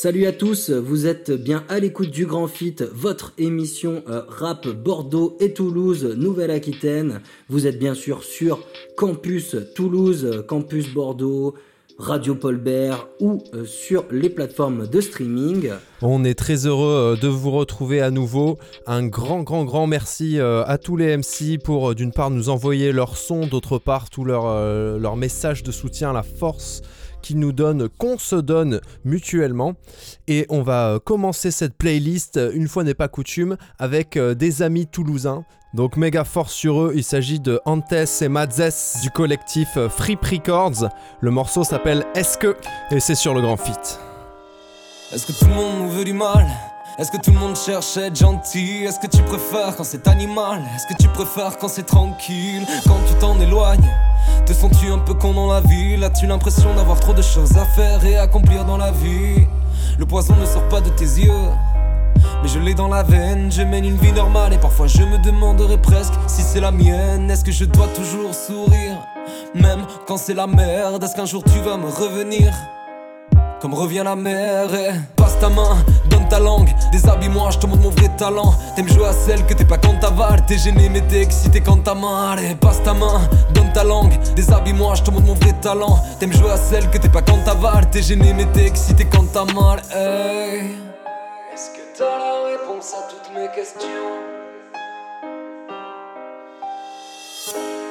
Salut à tous, vous êtes bien à l'écoute du Grand Fit, votre émission euh, rap Bordeaux et Toulouse, Nouvelle-Aquitaine. Vous êtes bien sûr sur Campus Toulouse, Campus Bordeaux, Radio Paulbert ou euh, sur les plateformes de streaming. On est très heureux euh, de vous retrouver à nouveau. Un grand, grand, grand merci à tous les MC pour, d'une part, nous envoyer leur son, d'autre part, tout leur, euh, leur message de soutien, la force qu'ils nous donnent, qu'on se donne mutuellement. Et on va euh, commencer cette playlist, euh, une fois n'est pas coutume, avec euh, des amis toulousains. Donc méga fort sur eux, il s'agit de Antes et Madzes du collectif Free Records. Le morceau s'appelle Est-ce que et c'est sur le grand fit. Est-ce que tout le monde veut du mal? Est-ce que tout le monde cherche à être gentil? Est-ce que tu préfères quand c'est animal? Est-ce que tu préfères quand c'est tranquille? Quand tu t'en éloignes Te sens-tu un peu con dans la ville As-tu l'impression d'avoir trop de choses à faire et accomplir dans la vie? Le poison ne sort pas de tes yeux mais je l'ai dans la veine, je mène une vie normale et parfois je me demanderai presque si c'est la mienne. Est-ce que je dois toujours sourire, même quand c'est la merde Est-ce qu'un jour tu vas me revenir? Comme revient la mer et passe ta main, donne ta langue, déshabille-moi, je te montre mon vrai talent. T'aimes jouer à celle que t'es pas quand t'avales, t'es gêné mais t'es excité quand t'as mal. Et passe ta main, donne ta langue, déshabille-moi, je te montre mon vrai talent. T'aimes jouer à celle que t'es pas quand t'avales, t'es gêné mais t'es excité quand t'as mal. Hey. Est-ce que t'as la réponse à toutes mes questions?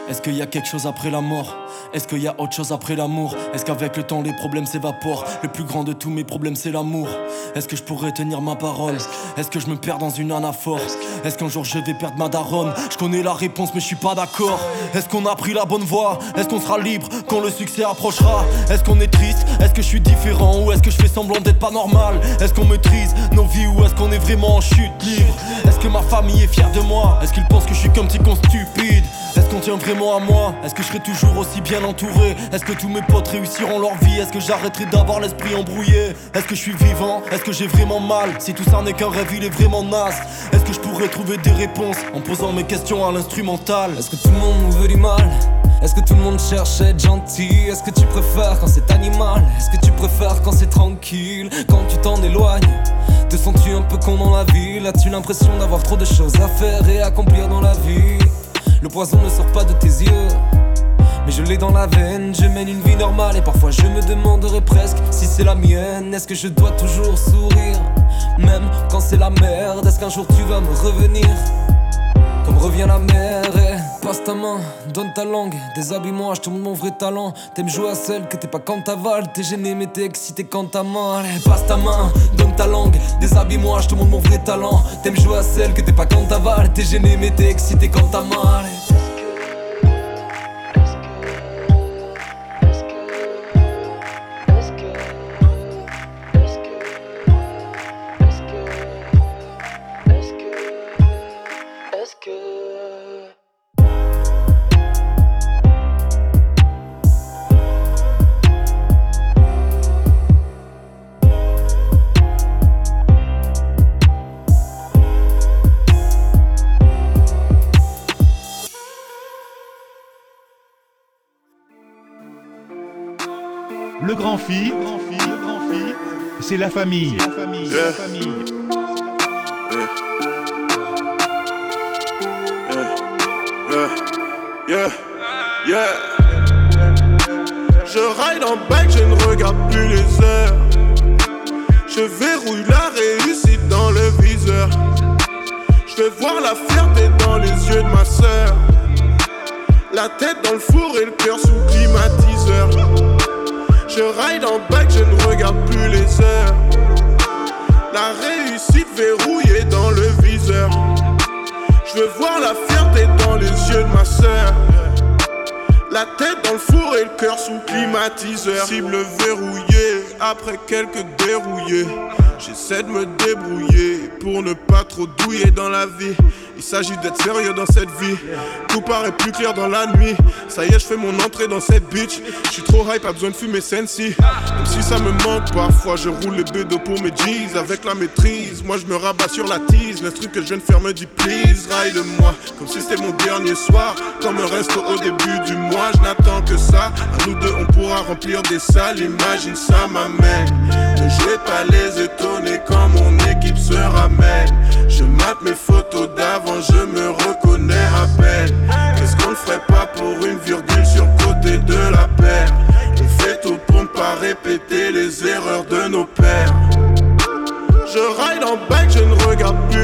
Est-ce qu'il y a quelque chose après la mort? Est-ce qu'il y a autre chose après l'amour? Est-ce qu'avec le temps les problèmes s'évaporent? Le plus grand de tous mes problèmes c'est l'amour. Est-ce que je pourrais tenir ma parole? Est-ce que je me perds dans une anaphore? Est-ce qu'un jour je vais perdre ma daronne? Je connais la réponse mais je suis pas d'accord. Est-ce qu'on a pris la bonne voie? Est-ce qu'on sera libre quand le succès approchera? Est-ce qu'on est triste? Est-ce que je suis différent? Ou est-ce que je fais semblant d'être pas normal? Est-ce qu'on maîtrise nos vies ou est-ce qu'on est vraiment en chute libre? Est-ce que ma famille est fière de moi? Est-ce qu'ils pensent que je suis comme petit con stupide Est-ce qu'on tient vraiment à moi Est-ce que je serai toujours aussi bien entouré Est-ce que tous mes potes réussiront leur vie Est-ce que j'arrêterai d'avoir l'esprit embrouillé Est-ce que je suis vivant Est-ce que j'ai vraiment mal Si tout ça n'est qu'un rêve il est vraiment naze Est-ce que je pourrais trouver des réponses En posant mes questions à l'instrumental Est-ce que tout le monde nous veut du mal est-ce que tout le monde cherche à être gentil Est-ce que tu préfères quand c'est animal Est-ce que tu préfères quand c'est tranquille Quand tu t'en éloignes Te sens-tu un peu con dans la ville As-tu l'impression d'avoir trop de choses à faire et accomplir dans la vie Le poison ne sort pas de tes yeux. Mais je l'ai dans la veine, je mène une vie normale. Et parfois je me demanderai presque si c'est la mienne. Est-ce que je dois toujours sourire, même quand c'est la merde Est-ce qu'un jour tu vas me revenir? Comme revient la mer et passe ta main, donne ta langue, déshabille-moi, je te montre mon vrai talent. T'aimes jouer à celle que t'es pas quand t'avales, t'es gêné mais t'es excité quand t'as mal. Passe ta main, donne ta langue, déshabille-moi, je te montre mon vrai talent. T'aimes jouer à celle que t'es pas quand t'avales, t'es gêné mais t'es excité quand t'as mal. C'est la famille. La famille, la famille. Yeah, yeah. Je ride en bike, je ne regarde plus les heures. Je verrouille la réussite dans le viseur. Je vais voir la fierté dans les yeux de ma sœur. La tête dans le four et le cœur sous climatiseur. Je ride en bike, je ne regarde plus les heures. La réussite verrouillée dans le viseur. Je veux voir la fierté dans les yeux de ma sœur. La tête dans le four et le cœur sous climatiseur. Cible verrouillée. après quelques dérouillés. J'essaie de me débrouiller pour ne pas trop douiller dans la vie. Il s'agit d'être sérieux dans cette vie. Tout paraît plus clair dans la nuit. Ça y est, je fais mon entrée dans cette bitch. Je suis trop hype, pas besoin de fumer sensi. Même si ça me manque parfois, je roule les B2 pour mes G's avec la maîtrise. Moi, je me rabats sur la tease. Le truc que je viens de faire me dit please, ride-moi. Comme si c'était mon dernier soir. Comme un resto au début du mois, je n'attends que ça. À nous deux, on pourra remplir des salles. Imagine ça m'amène. Ne je vais pas les étonner quand mon équipe se ramène. Je mate mes photos d'avant, je me reconnais à peine. Qu'est-ce qu'on ne ferait pas pour une virgule sur côté de la paire? On fait tout pour ne pas répéter les erreurs de nos pères. Je ride en bike, je ne regarde plus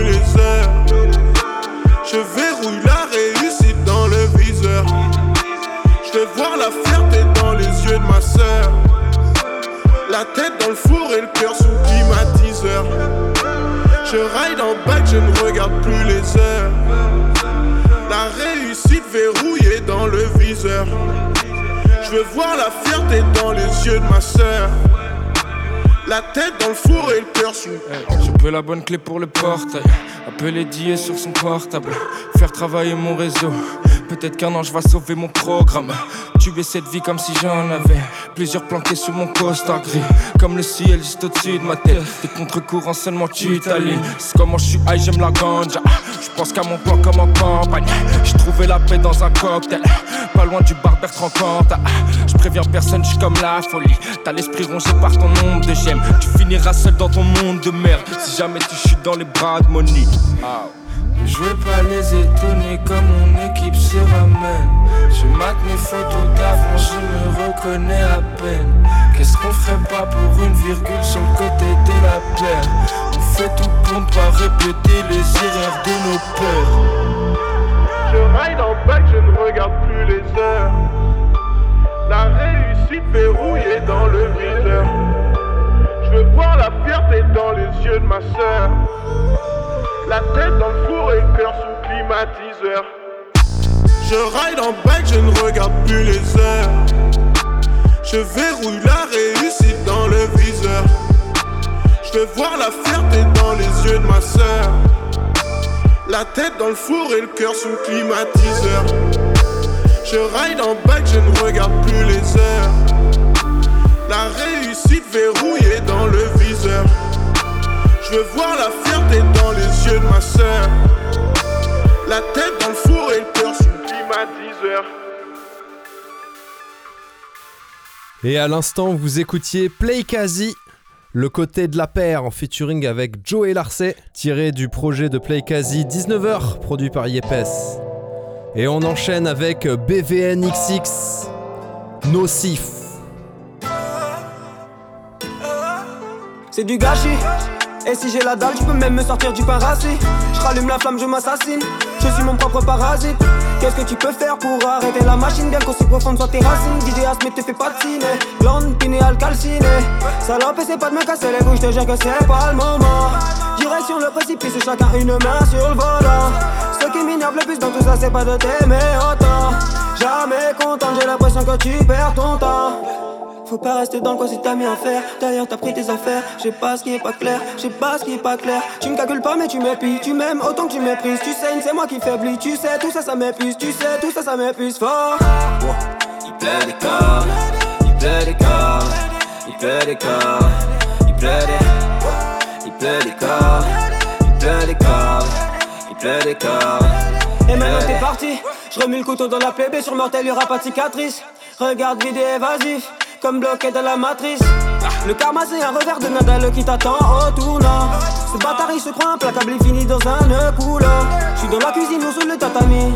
je ne regarde plus les heures. La réussite verrouillée dans le viseur. Je veux voir la fierté dans les yeux de ma sœur. La tête dans le four et le cœur sous. J'ai peu la bonne clé pour le portail. Appeler Dieu sur son portable. Faire travailler mon réseau. Peut-être qu'un ange va sauver mon programme. Tuer cette vie comme si j'en avais. Plusieurs planqués sous mon costard gris. Comme le ciel juste au-dessus de ma tête. Des contre-courants seulement tu. C'est comment je suis high, j'aime la ganja. Je pense qu'à mon plan comme en campagne. J'ai trouvé la paix dans un cocktail. Pas loin du bar Bertrand. Je préviens personne, je comme la folie. T'as l'esprit rongé par ton nombre de gemmes. Tu finiras seul dans ton monde de merde. Si jamais tu chutes dans les bras de Monique. Je veux pas les étonner comme mon équipe se ramène. Je mate mes photos d'avant, je me reconnais à peine. Qu'est-ce qu'on ferait pas pour une virgule sur le côté de la paire On fait tout pour ne pas répéter les erreurs de nos pères. Je ride en back, je ne regarde plus les heures. La réussite verrouillée dans le viseur. Je veux voir la fierté dans les yeux de ma sœur. La tête dans le four et le cœur sous climatiseur. Je ride en back, je ne regarde plus les heures. Je verrouille la réussite dans le viseur. Je veux voir la fierté dans les yeux de ma sœur. La tête dans le four et le cœur sous climatiseur. Je ride en back, je ne regarde plus les heures. La réussite verrouillée dans le viseur. Je veux voir la fierté dans les yeux de ma sœur. La tête dans le four et le cœur sous climatiseur. Et à l'instant, vous écoutiez Play Quasi, le côté de la paire en featuring avec Joe et Larcet, tiré du projet de Play Quasi 19h, produit par Yepes. Et on enchaîne avec BVNXX, Nocif. C'est du gâchis. Et si j'ai la dalle, tu peux même me sortir du racé. Je rallume la flamme, je m'assassine. Je suis mon propre parasite. Qu'est-ce que tu peux faire pour arrêter la machine Bien qu'aussi profonde soit tes racines. Vidéas, mais te fais pas de ciné. Blonde, pinéal, calciné. Salope, essaie pas de me casser les je te jure que c'est pas le moment. Direction le précipice, chacun une main sur le volant. Ce qui m'énerve le plus dans tout ça, c'est pas de t'aimer autant. Jamais content, j'ai l'impression que tu perds ton temps. Faut pas rester dans le coin si t'as mis à faire. D'ailleurs, t'as pris tes affaires. Je sais pas ce qui est pas clair. Je sais pas ce qui est pas clair. Tu me calcules pas, mais tu m'épies. Tu m'aimes autant que tu méprises. Tu sais, c'est moi qui faiblis. Tu sais, tout ça, ça m'épuise. Tu sais, tout ça, ça m'épuise fort. Il plaît des corps, il plaît des corps, il plaît des corps, il plaît des, il plaît des corps, il plaît des corps, il plaît des corps. Et maintenant t'es parti. Je remets le couteau dans la plaie, sur mortel, y'aura pas de cicatrice. Regarde vidéo évasif, comme bloqué dans la matrice. Le karma c'est un revers de Nadal qui t'attend au tournant. Ce bâtard il se croit implacable, il finit dans un nœud coulant. J'suis dans la cuisine ou sous le tatami.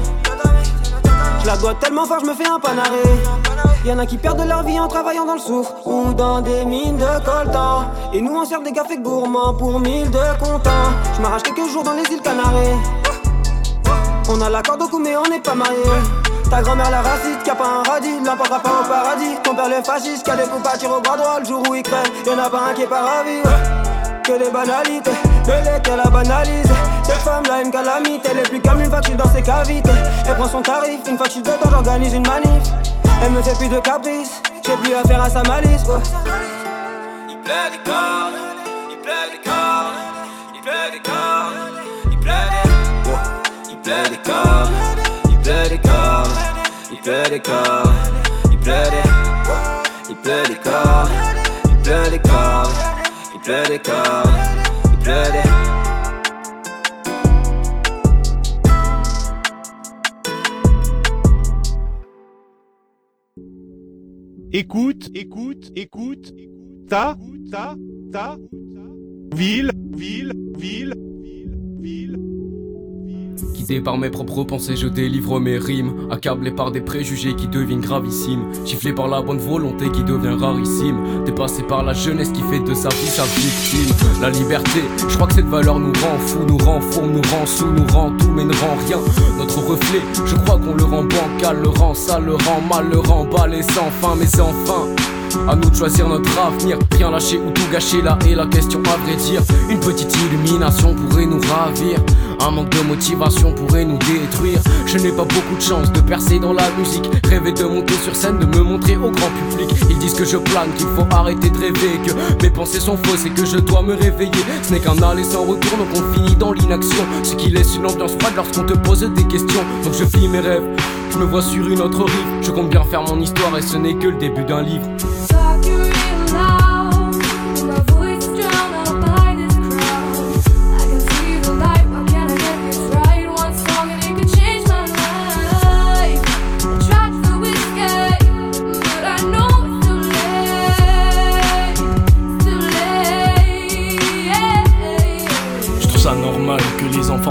Je la dois tellement fort, je me fais un panaré. Y'en a qui perdent leur vie en travaillant dans le soufre ou dans des mines de coltan. Et nous on sert des cafés gourmands pour mille de contents. Je m'arrache quelques jours dans les îles Canaries. On a l'accord au cou mais on n'est pas mariés Ta grand-mère la raciste qui a pas un radis L'emportera pas au paradis. Ton père le fasciste qui a des coups à tirer au bras droit Le jour où il crève. Y'en a pas un qui est pas ravi ouais. Que des banalités. De qu'elle a banalisé Cette femme là une calamité. Elle est plus comme une fois que dans ses cavités. Elle prend son tarif Une fois que je suis j'organise une manif. Elle me fait plus de caprices. J'ai plus affaire à sa malice ouais. pleut des il des il des pleut des cordes, il pleut des il pleut des cordes, il pleut des cordes, il pleut des cordes, il pleut des Écoute, écoute, écoute, ta, ta, ta, ville, ville, ville, ville, ville. Guidé par mes propres pensées, je délivre mes rimes. Accablé par des préjugés qui deviennent gravissimes. Giflé par la bonne volonté qui devient rarissime. Dépassé par la jeunesse qui fait de sa vie sa victime. La liberté, je crois que cette valeur nous rend fous, nous rend fou, nous rend sous, nous rend tout, mais ne rend rien. Notre reflet, je crois qu'on le rend bancal, le rend sale, le rend mal, le rend balai sans fin, mais enfin. À nous de choisir notre avenir, rien lâcher ou tout gâcher là est la question à vrai dire. Une petite illumination pourrait nous ravir, un manque de motivation pourrait nous détruire. Je n'ai pas beaucoup de chance de percer dans la musique, rêver de monter sur scène, de me montrer au grand public. Ils disent que je plane, qu'il faut arrêter de rêver, que mes pensées sont fausses et que je dois me réveiller. Ce n'est qu'un aller sans retour, donc on finit dans l'inaction. Ce qui laisse une ambiance froide lorsqu'on te pose des questions. Donc je vis mes rêves, je me vois sur une autre rive. Je compte bien faire mon histoire et ce n'est que le début d'un livre.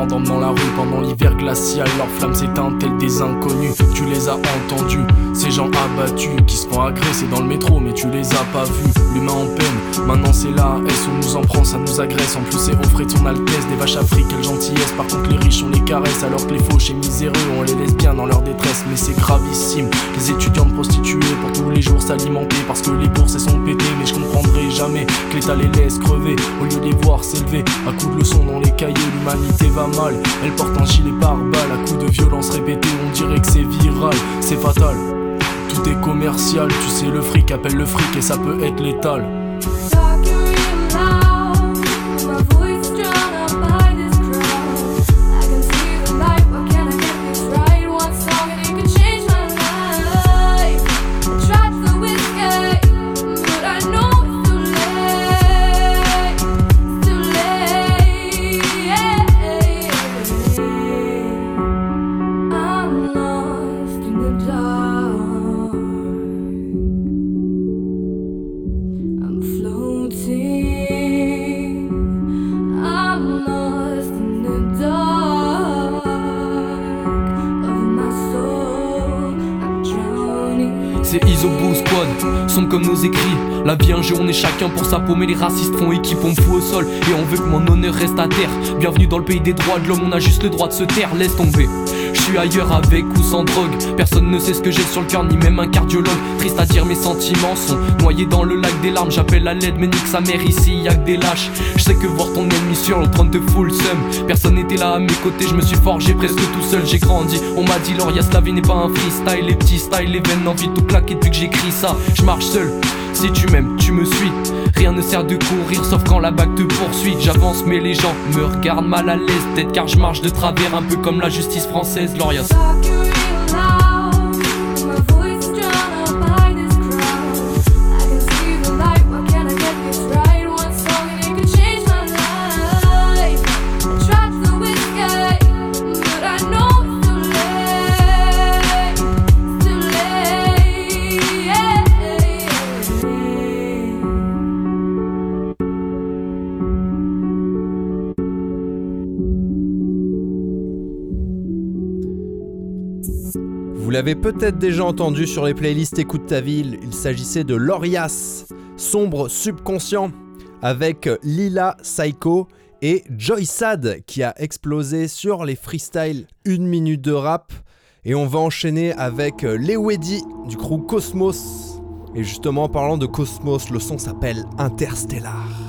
Dans la rue pendant l'hiver glacial. Leur flamme s'éteint telle des inconnus. Tu les as entendus, ces gens abattus qui se font agresser dans le métro, mais tu les as pas vus. L'humain en peine, maintenant c'est là. Est-ce on nous en prend, ça nous agresse. En plus, c'est au frais de son altesse, des vaches afriques, quelle gentillesse. Par contre, les riches, on les caresse, alors que les fauches et miséreux, on les laisse bien dans leur détresse. Mais c'est gravissime. Les étudiants prostitués pour tous les jours s'alimenter parce que les bourses elles sont pétées. Mais je comprendrai jamais que l'État les laisse crever au lieu de les voir s'élever à coups de leçons dans les cahiers. L'humanité va elle porte un gilet pare-balles à coups de violence répétée. On dirait que c'est viral, c'est fatal. Tout est commercial, tu sais, le fric appelle le fric et ça peut être létal. Pour sa paume et les racistes font équipe, on me fout au sol et on veut que mon honneur reste à terre. Bienvenue dans le pays des droits de l'homme, on a juste le droit de se taire, laisse tomber. Je suis ailleurs avec ou sans drogue, personne ne sait ce que j'ai sur le cœur, ni même un cardiologue. Triste à dire, mes sentiments sont noyés dans le lac des larmes. J'appelle à l'aide, mais nique sa mère ici, y'a que des lâches. Je sais que voir ton ennemi sur le trône te fout le seum. Personne n'était là à mes côtés, je me suis forgé presque tout seul, j'ai grandi. On m'a dit, Lorias, la vie n'est pas un freestyle, les petits styles, les veines, envie de tout plaquer depuis que j'écris ça. Je marche seul, si tu m'aimes, tu me suis. Rien ne sert de courir sauf quand la bague te poursuit. J'avance, mais les gens me regardent mal à l'aise. Peut-être car je marche de travers, un peu comme la justice française. Lorias. L'avez peut-être déjà entendu sur les playlists Écoute ta ville, il s'agissait de Lorias, sombre subconscient, avec Lila Psycho et Joy Sad qui a explosé sur les freestyles 1 minute de rap. Et on va enchaîner avec Lewedi du crew Cosmos. Et justement, en parlant de Cosmos, le son s'appelle Interstellar.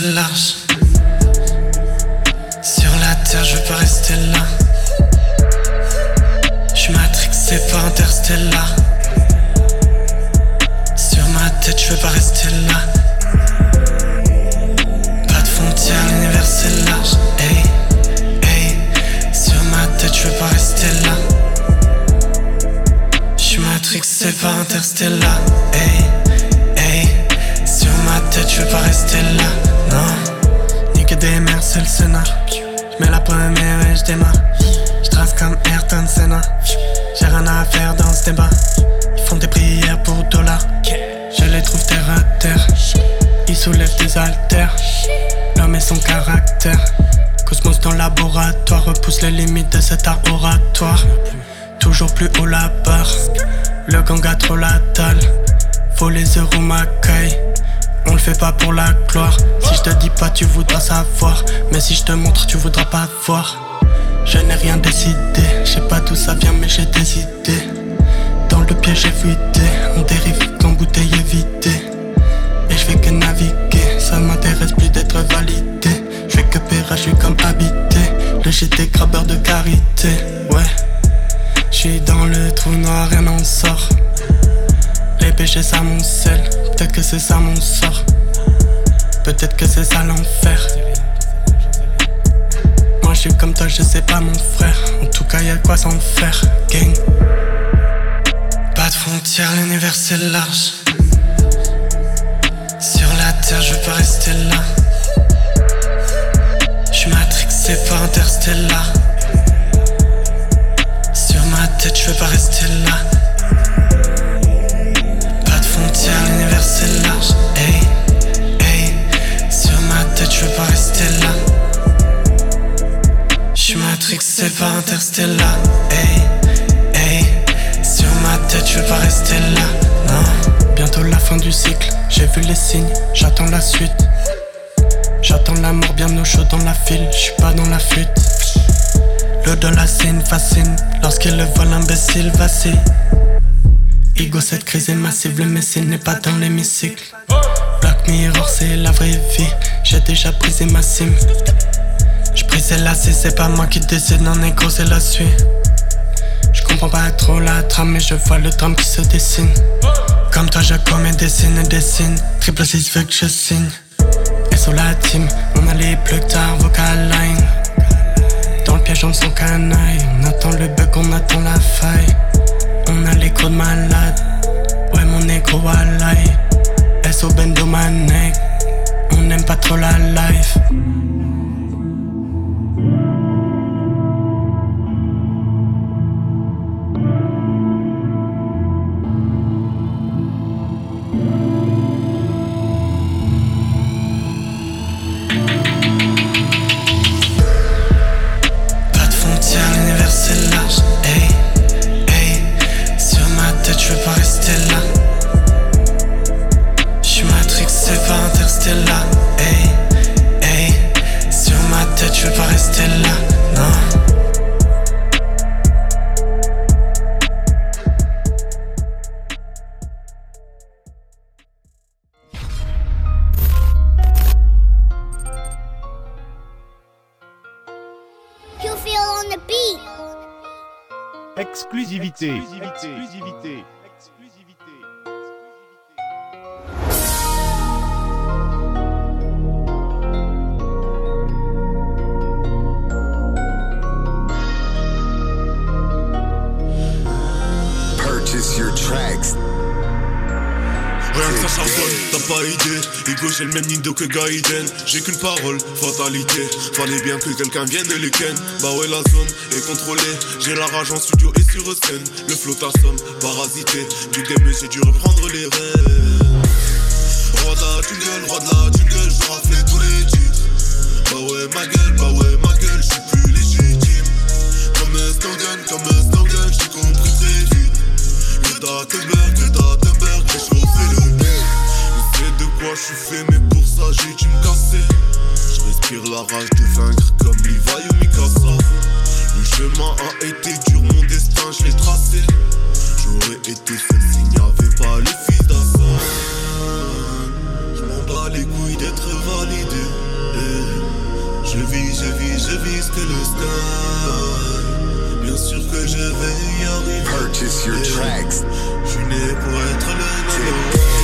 L'univers Toujours plus haut la barre. Le gang a trop la dalle. Faut les euros macaille. On le fait pas pour la gloire. Si je te dis pas, tu voudras savoir. Mais si je te montre, tu voudras pas voir. Je n'ai rien décidé. Je sais pas d'où ça vient, mais j'ai des idées. Dans le piège, fuité. On dérive bouteille est vidée. Et je fais que naviguer. Ça m'intéresse plus d'être validé. Je suis comme habité. Le GT grabbeur de carité. Ouais. Je suis dans le trou noir, rien n'en sort. Les péchés ça mon sel, peut-être que c'est ça mon sort. Peut-être que c'est ça l'enfer. Moi je suis comme toi, je sais pas mon frère. En tout cas y'a quoi s'en faire, gang. Pas de frontières, l'univers c'est large. Sur la terre, je veux pas rester là. Matrixé par Interstellar. Sur ma tête, je veux pas rester là. Pas de frontières, l'univers c'est large. Hey, hey. Sur ma tête, je veux pas rester là. J'suis matrixé par Interstellar. Hey, hey. Sur ma tête, je veux pas rester là. Non. Bientôt la fin du cycle. J'ai vu les signes, j'attends la suite. J'attends la mort bien au chaud dans la file. J'suis pas dans la fuite. Le de la scène fascine lorsqu'il le voit l'imbécile vacille. Ego, cette crise est massive, le messie n'est pas dans l'hémicycle. Black Mirror, c'est la vraie vie. J'ai déjà brisé ma sim. J'brisais la C, c'est pas moi qui décide, non, égo, c'est la suite. J'comprends pas trop la trame, mais je vois le drame qui se dessine. Comme toi, je commets des et des signes. Triple 6 veut que je signe. Sur la team, on a les plus tard, vocal line. Dans le piège, on sent canaille. On attend le bug, on attend la faille. On a l'écho de malade. Ouais, mon écho à l'ail. SO Bendo Manek. On n'aime pas trop la life. Que Gaiden J'ai qu'une parole, fatalité. Fallait bien que quelqu'un vienne de ken Bah ouais la zone est contrôlée. J'ai la rage en studio et sur scène. Le flow t'assomme, parasité. Du game j'ai dû reprendre les rênes. Roi de la jungle, roi de la jungle Je tous les titres. Bah ouais ma gueule, bah ouais ma gueule Je suis plus légitime. Comme un Snowden, comme un Snowden J'ai compris très vite. Greta Thunberg, Greta Thunberg Quoi je suis fait Mais pour ça j'ai dû me casser. Je respire la rage de vaincre Comme Levi ou Mikasa. Le chemin a été dur Mon destin je l'ai tracé. J'aurais été seul s'il n'y avait pas les fils d'Assad Je m'en bats les couilles d'être Je vis, je vis, je vis que le sky. Bien sûr que je vais y arriver. Purchase your tracks. Je suis né pour être le numéro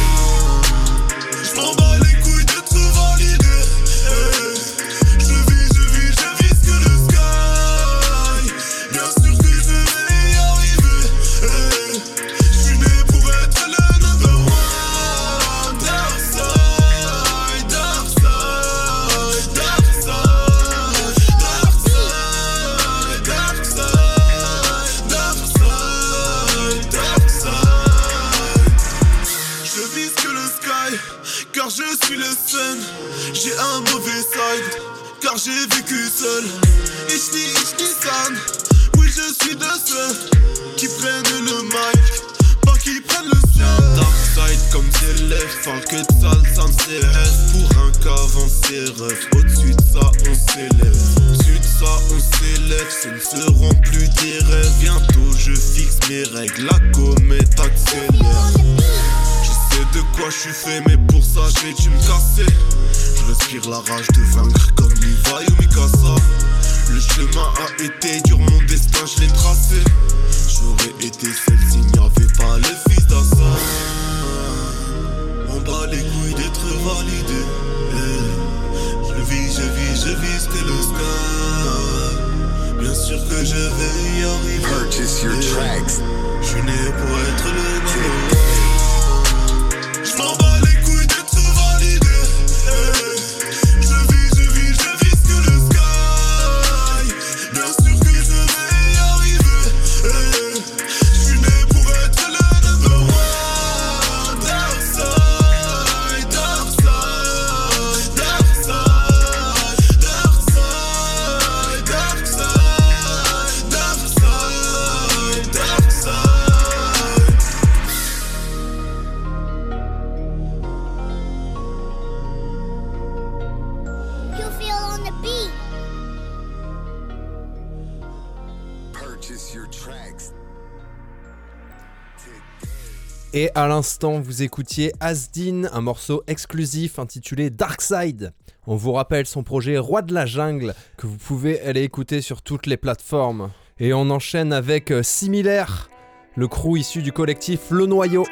Et à l'instant, vous écoutiez Asdin, un morceau exclusif intitulé Dark Side. On vous rappelle son projet Roi de la Jungle, que vous pouvez aller écouter sur toutes les plateformes. Et on enchaîne avec euh, Similaire, le crew issu du collectif Le Noyau.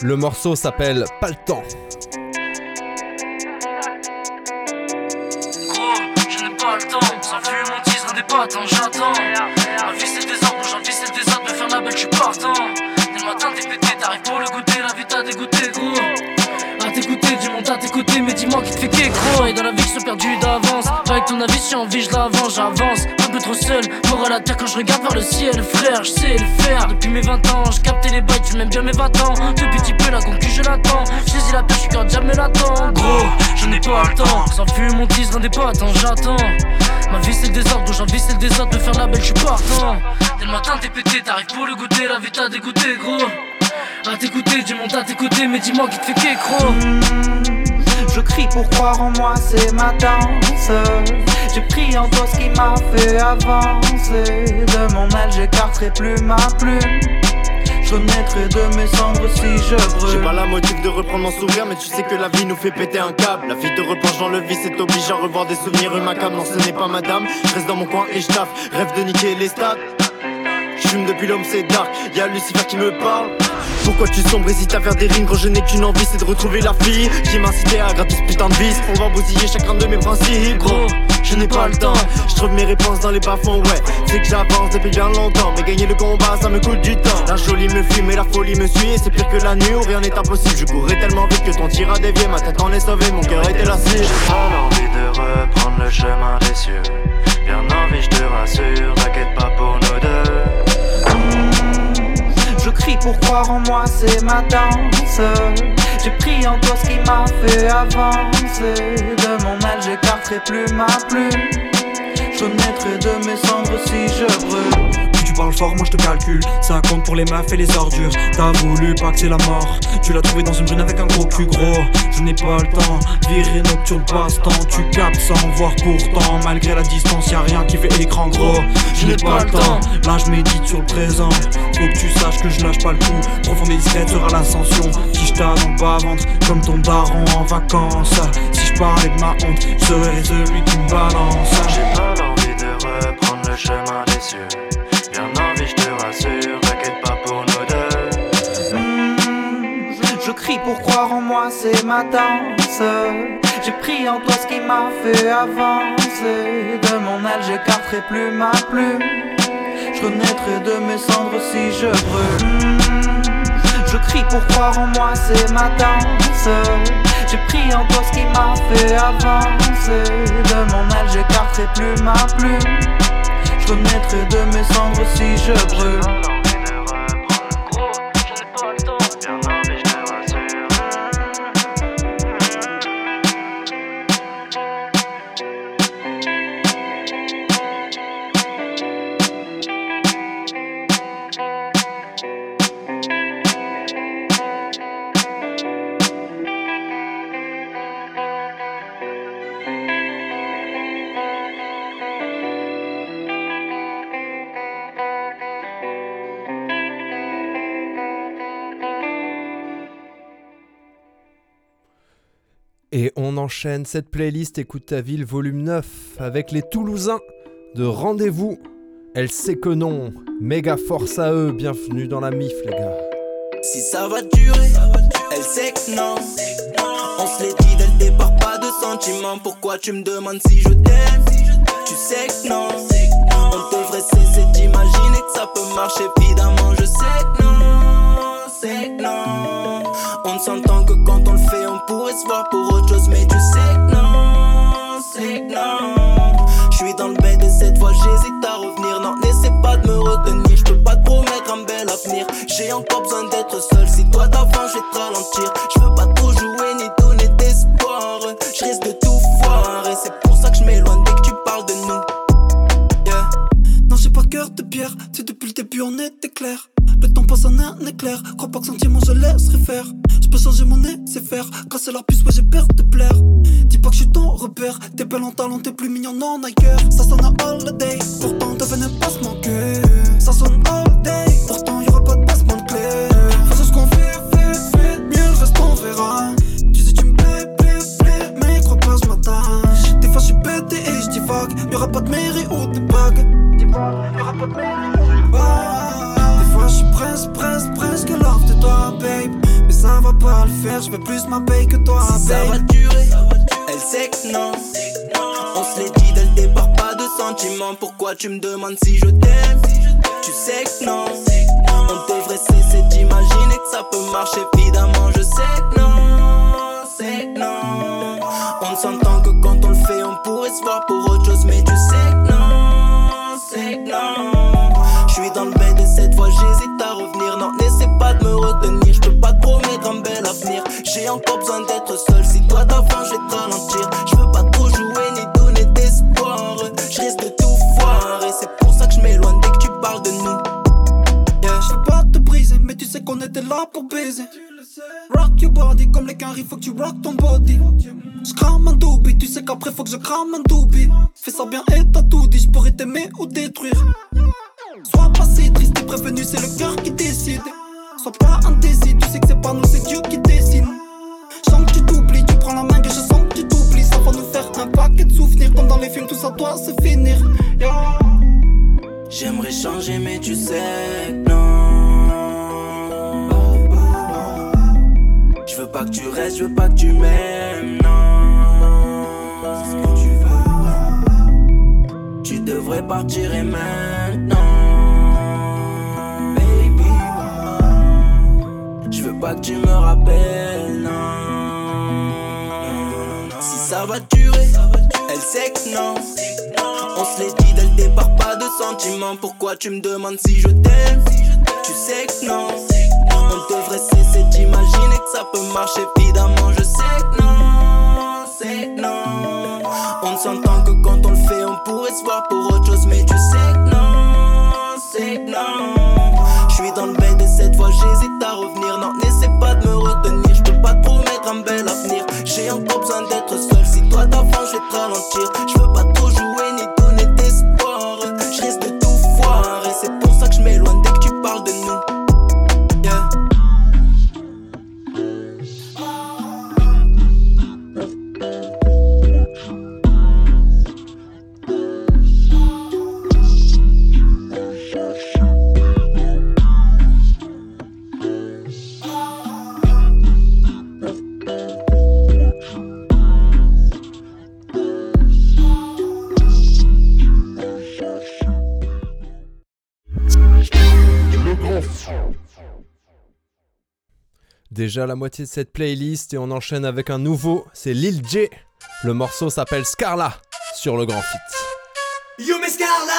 Le morceau s'appelle Pas le temps. Je n'ai pas le temps, tant, j'attends. Dis-moi qui te fait qu'est gros. Et dans la vie, je suis perdu d'avance. Avec ton avis, si envie, je l'avance, j'avance. Un peu trop seul, mort à la terre quand je regarde vers le ciel, frère, je sais le faire. Depuis mes 20 ans, je captais les bails, tu m'aimes bien mes 20 ans. Depuis petit peu, la concu, je l'attends. Saisis la perche, je garde jamais l'attend. Gros, je n'ai pas le temps. Sans fume, mon tease, rendez pas, attends, j'attends. Ma vie, c'est le désordre, j'en vis, c'est le désordre. Me faire la belle, je suis partant. Dès le matin, t'es pété, t'arrives pour le goûter, la vie t'a dégoûté, gros. À t'écouter, du monde à côtés, mais dis-moi qui te fait gros. Je crie pour croire en moi, c'est ma danse. J'ai pris en toi ce qui m'a fait avancer. De mon aile, j'écarterai plus ma plume. Je naîtrai de mes cendres si je brûle. J'ai pas la motive de reprendre mon sourire, mais tu sais que la vie nous fait péter un câble. La vie te replonge dans le vice et t'oblige à revoir des souvenirs immacables. Non, ce n'est pas madame. Je reste dans mon coin et je taffe. Rêve de niquer les stats. J'fume depuis l'homme c'est dark, y'a Lucifer qui me parle. Pourquoi tu sombres, hésites à faire des rings quand je n'ai qu'une envie c'est de retrouver la fille Qui m'a incité à gratter ce putain de vice On va bousiller chacun de mes principes Gros, je n'ai pas le temps, je trouve mes réponses dans les bas-fonds ouais. C'est que j'avance depuis bien longtemps. Mais gagner le combat ça me coûte du temps. La jolie me fuit mais la folie me suit. Et c'est pire que la nuit où rien n'est impossible. Je courais tellement vite que ton tir a dévié. Ma tête en est sauvée, mon cœur était lassé. J'ai pas l'envie de reprendre le chemin des cieux. Bien envie, je te rassure, t'inquiète pas pour nous pour croire en moi, c'est ma danse. J'ai pris en toi ce qui m'a fait avancer. De mon aile, j'écarterai plus ma plume. Je naîtrai de mes cendres si je brûle. Parles fort, moi je te calcule. Ça compte pour les meufs et les ordures. T'as voulu pas que c'est la mort. Tu l'as trouvé dans une brune avec un gros cul gros. Je n'ai pas le temps. Virée nocturne passe-temps. Tu captes sans voir pourtant. Malgré la distance, y a rien qui fait écran gros. Je n'ai pas le temps. Là, je médite sur le présent. Faut que tu saches que je lâche pas le coup. Profonde et discrète sera l'ascension. Si je dans le bas-ventre, comme ton daron en vacances. Si je parlais de ma honte, je serais celui qui me balance. J'ai pas l'envie de reprendre le chemin des cieux. Bien envie, je te rassure, t'inquiète pas pour nous deux. Je crie pour croire en moi, c'est ma danse. J'ai pris en toi ce qui m'a fait avancer. De mon aile, j'écarterai plus ma plume. Je renaîtrai de mes cendres si je brûle. Je crie pour croire en moi, c'est ma danse. J'ai pris en toi ce qui m'a fait avancer. De mon aile, j'écarterai plus ma plume. Renaîtrai de mes cendres si je brûle. Enchaîne cette playlist Écoute ta ville volume 9 avec les Toulousains de Rendez-vous. Elle sait que non. Méga force à eux. Bienvenue dans la MIF, les gars. Si ça va durer, elle sait que non. On se l'est dit dès le départ, pas de sentiments. Pourquoi tu me demandes si je t'aime? Tu sais que non. On devrait cesser d'imaginer que ça peut marcher. Évidemment, je sais que non. C'est que non. J'ai encore besoin d'être seul. Si toi d'avant, je vais te ralentir. Je veux pas trop jouer ni donner d'espoir. Je risque de tout foirer. C'est pour ça que je m'éloigne dès que tu parles de nous. Non, j'ai pas cœur de pierre, c'est depuis le début on était clair. Le temps passe en un éclair, crois pas que sentiment je laisserai faire. Je peux changer mon nez, c'est faire, casser leur puce, ouais j'ai peur de plaire. Dis pas que je suis ton repère, t'es belle en talent, t'es plus mignon en ailleurs. Ça sonne à holiday, pourtant devait ne pas se manquer. Tu me demandes si je va durer, elle sait que non. On se l'est dit dès le départ, pas de sentiments. Pourquoi tu me demandes si je t'aime? Tu sais que non. On devrait cesser d'imaginer que ça peut marcher. Évidemment, je sais que non. C'est non. On ne s'entend que quand on le fait, on pourrait se voir pour autre chose. Mais tu sais que non. C'est non. Je suis dans le bain et cette fois j'hésite à revenir. Non, n'essaie pas de me retenir, je peux pas te promettre un bel. J'ai encore besoin d'être seul. Si toi faim, je vais te ralentir. Je veux pas trop Déjà la moitié de cette playlist et on enchaîne avec un nouveau, c'est Lil J. Le morceau s'appelle Scarla sur le grand fit. You Miss Carla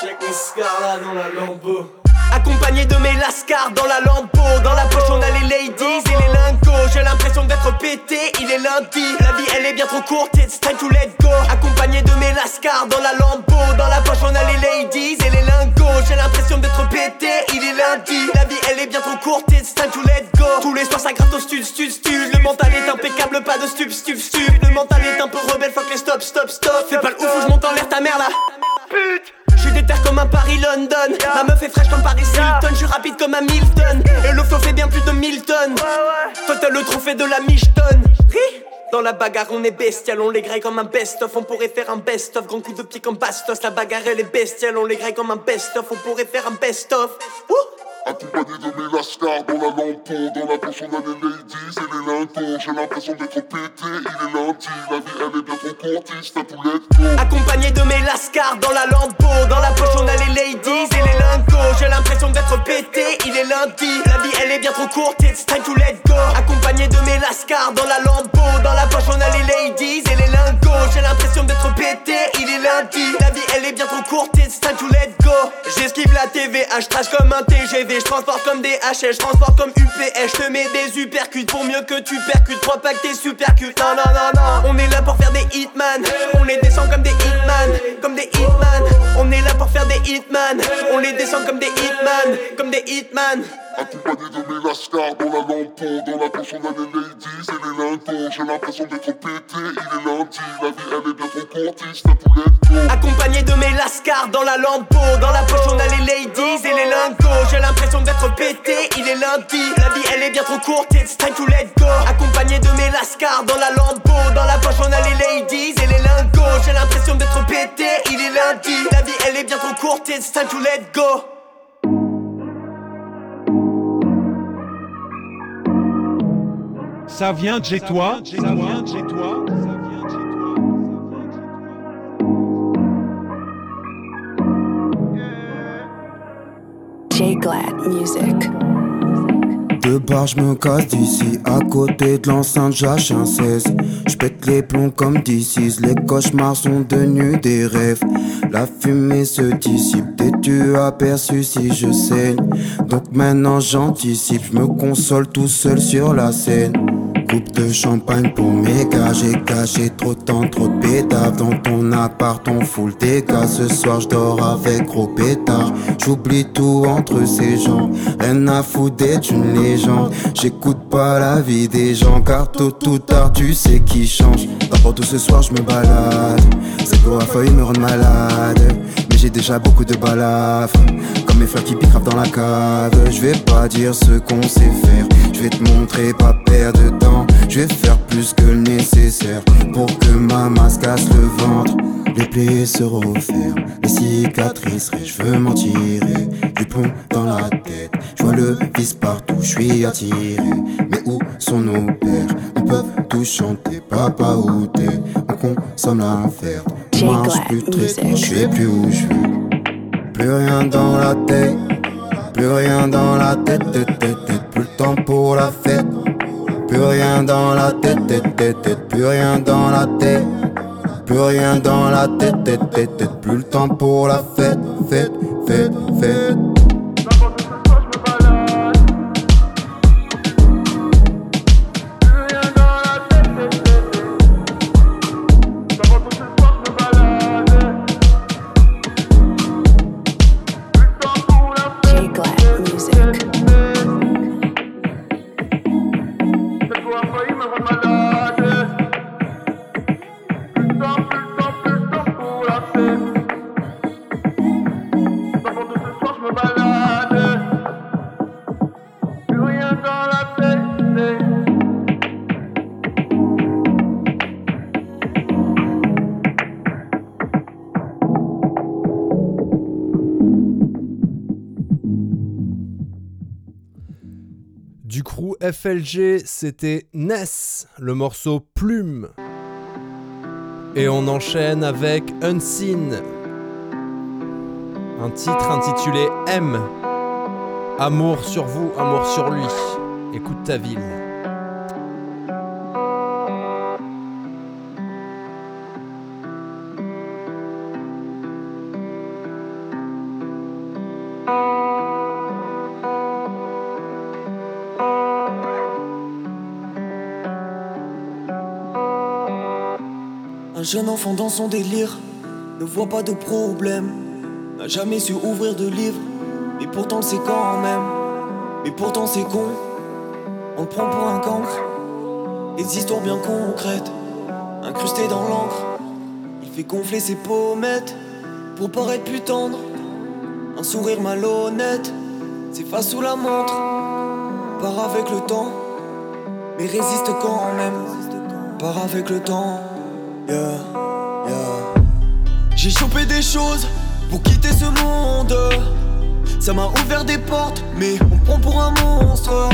Check Miss Carla dans la lambeau Accompagné de mes lascars dans la lambeau Dans la poche on a les ladies et les lingots. J'ai l'impression d'être pété, il est lundi. La vie elle est bien trop courte, it's time to let go. Accompagné de mes lascars dans la lambeau Dans la poche on a les ladies et les lingots. J'ai l'impression d'être pété, il est lundi. La vie elle est bien trop courte, it's time to let go. Tous les soirs ça gratte au stud, stud, stud. Le mental est impeccable, pas de stup, stup, stup. Le mental est un peu rebelle, fuck les stop, stop, stop. Fais pas le ouf ou je monte en l'air ta mère là. Pute je suis déter comme un Paris-London Ma meuf est fraîche comme Paris Hilton Je suis rapide comme un Milton. Et le flow fait bien plus de 1000 tonnes Toi t'as le trophée de la Micheton dans la bagarre on est bestial, on les graille comme un best-of. On pourrait faire un best-of, grand coup de pied comme Bastos. La bagarre elle est bestiale, on les graille comme un best-of. On pourrait faire un best-of. Ouh Accompagné de mes lascars dans la lampe, dans la poche on a les ladies et les lingots. J'ai l'impression d'être pété, il est lundi, la vie elle est bien trop courte, un poulet Accompagné de mes lascars dans la lambeau Dans la poche on a les ladies et les lingots J'ai l'impression d'être pété, il est lundi La vie elle est bien trop courte, it's time to let go. Accompagné de mes lascars dans la lambeau Dans la poche on a les ladies et les lingots J'ai l'impression d'être pété, il est lundi La vie elle est bien trop courte, it's time to let go. J'esquive la TVA, je comme un TGV Je transporte comme des HL, je transporte comme UPS Je te mets des uppercuts pour mieux que tu percutes. Crois pas que t'es super cute, non non non non. On est là pour faire des hitman. On les descend comme des hitman. Comme des hitman. On est là pour faire des hitman. On les descend comme des hitman. Comme des hitman Accompagné de mes lascars dans la lampe, dans la poche on a les ladies et les lingots. J'ai l'impression d'être pété, il est lundi, la vie elle est bien trop courte, c'est un poulet Accompagné de mes lascars dans la lambeau Dans la poche on a les ladies et les lingots J'ai l'impression d'être pété, il est lundi La vie elle est bien trop courte, it's time to let go. Accompagné de mes lascars dans la lambeau Dans la poche on a les ladies et les lingots J'ai l'impression d'être pété, il est lundi La vie elle est bien trop courte, it's time to let go Ça vient de chez toi, ça vient de chez toi. J Glad Music. De bar, je me casse d'ici. À côté de l'enceinte, j'achète un 16. Je pète les plombs comme d'ici. Les cauchemars sont devenus des rêves. La fumée se dissipe. T'es-tu aperçu si je saigne? Donc maintenant j'anticipe. Je me console tout seul sur la scène. Coupe de champagne pour mes gars, j'ai caché trop de temps, trop de pétard Dans ton appart, on fout le dégât. Ce soir, je dors avec gros pétard J'oublie tout entre ces gens. Rien à foutre d'être une légende. J'écoute pas la vie des gens Car tôt ou tard, tu sais qui change. D'abord tout ce soir, je me balade. Cette la feuille me rend malade. Mais j'ai déjà beaucoup de balafres. Comme mes frères qui piquent dans la cave. Je vais pas dire ce qu'on sait faire. Je vais te montrer, pas perdre de temps je vais faire plus que le nécessaire pour que ma masse casse le ventre. Les plaies se referment, les cicatrices je veux m'en tirer. Du plomb dans la tête, je vois le vice partout, je suis attiré. Mais où sont nos pères? Ils peuvent tout chanter, papa où t'es On consomme la ferte, on marche plus triste, je sais plus où je vais. Plus rien dans la tête, plus rien dans la tête, tête. Plus le temps pour la fête. Plus rien dans la tête, tête, tête, tête, plus rien dans la tête. Plus rien dans la tête, tête, tête, tête, plus le temps pour la fête, fête, fête, fête. FLG, c'était Ness, le morceau Plume. Et on enchaîne avec Unseen, un titre intitulé M. Amour sur vous, amour sur lui. Écoute ta ville. Jeune enfant dans son délire ne voit pas de problème, n'a jamais su ouvrir de livre, mais pourtant c'est quand même. Mais pourtant c'est con, on le prend pour un cancre. Des histoires bien concrètes, incrustées dans l'encre. Il fait gonfler ses pommettes pour paraître plus tendre. Un sourire malhonnête s'efface sous la montre, part avec le temps, mais résiste quand même. Part avec le temps. J'ai chopé des choses pour quitter ce monde. Ça m'a ouvert des portes, mais on prend pour un monstre.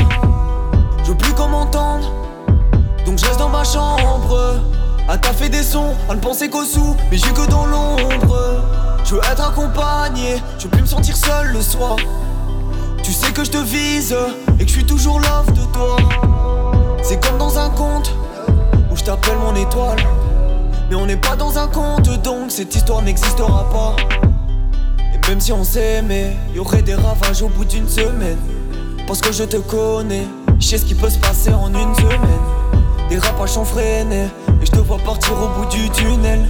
Je veux plus qu'on m'entende, donc je reste dans ma chambre. À taffer des sons, à ne penser qu'au sous, mais j'ai que dans l'ombre. Je veux être accompagné, je veux plus me sentir seul le soir. Tu sais que je te vise et que je suis toujours love de toi. C'est comme dans un conte où je t'appelle mon étoile. Mais on n'est pas dans un conte donc cette histoire n'existera pas. Et même si on s'aimait, y aurait des ravages au bout d'une semaine. Parce que je te connais, je sais ce qui peut se passer en une semaine. Des rapages sont freinés, et je te vois partir au bout du tunnel.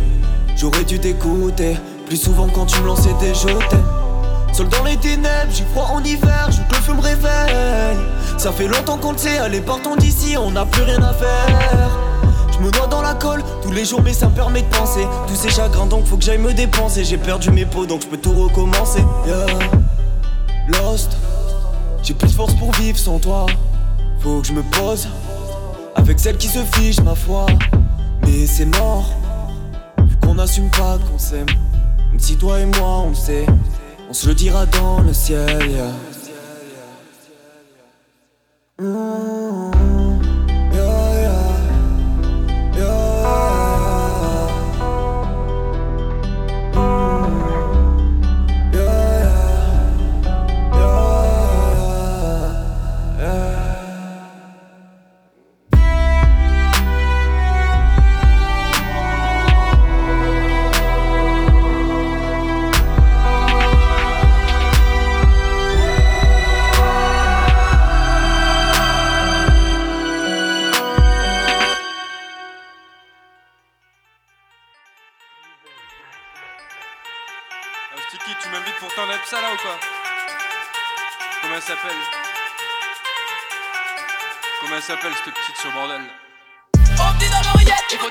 J'aurais dû t'écouter plus souvent quand tu me lançais des je t'aime. Seul dans les ténèbres, j'ai froid en hiver, je que le feu me réveille. Ça fait longtemps qu'on le sait, allez partons d'ici, on n'a plus rien à faire. Je me noie dans la colle tous les jours, mais ça me permet de penser. Tous ces chagrins, donc faut que j'aille me dépenser. J'ai perdu mes pots, donc je peux tout recommencer. Yeah. Lost, j'ai plus de force pour vivre sans toi. Faut que je me pose avec celle qui se fiche, ma foi. Mais c'est mort, vu qu'on n'assume pas qu'on s'aime. Même si toi et moi on le sait, on se le dira dans le ciel. yeah. Mm, elle s'appelle Comment elle s'appelle cette petite sur bordel? On me dit dans l'oreillette. Qu'il faut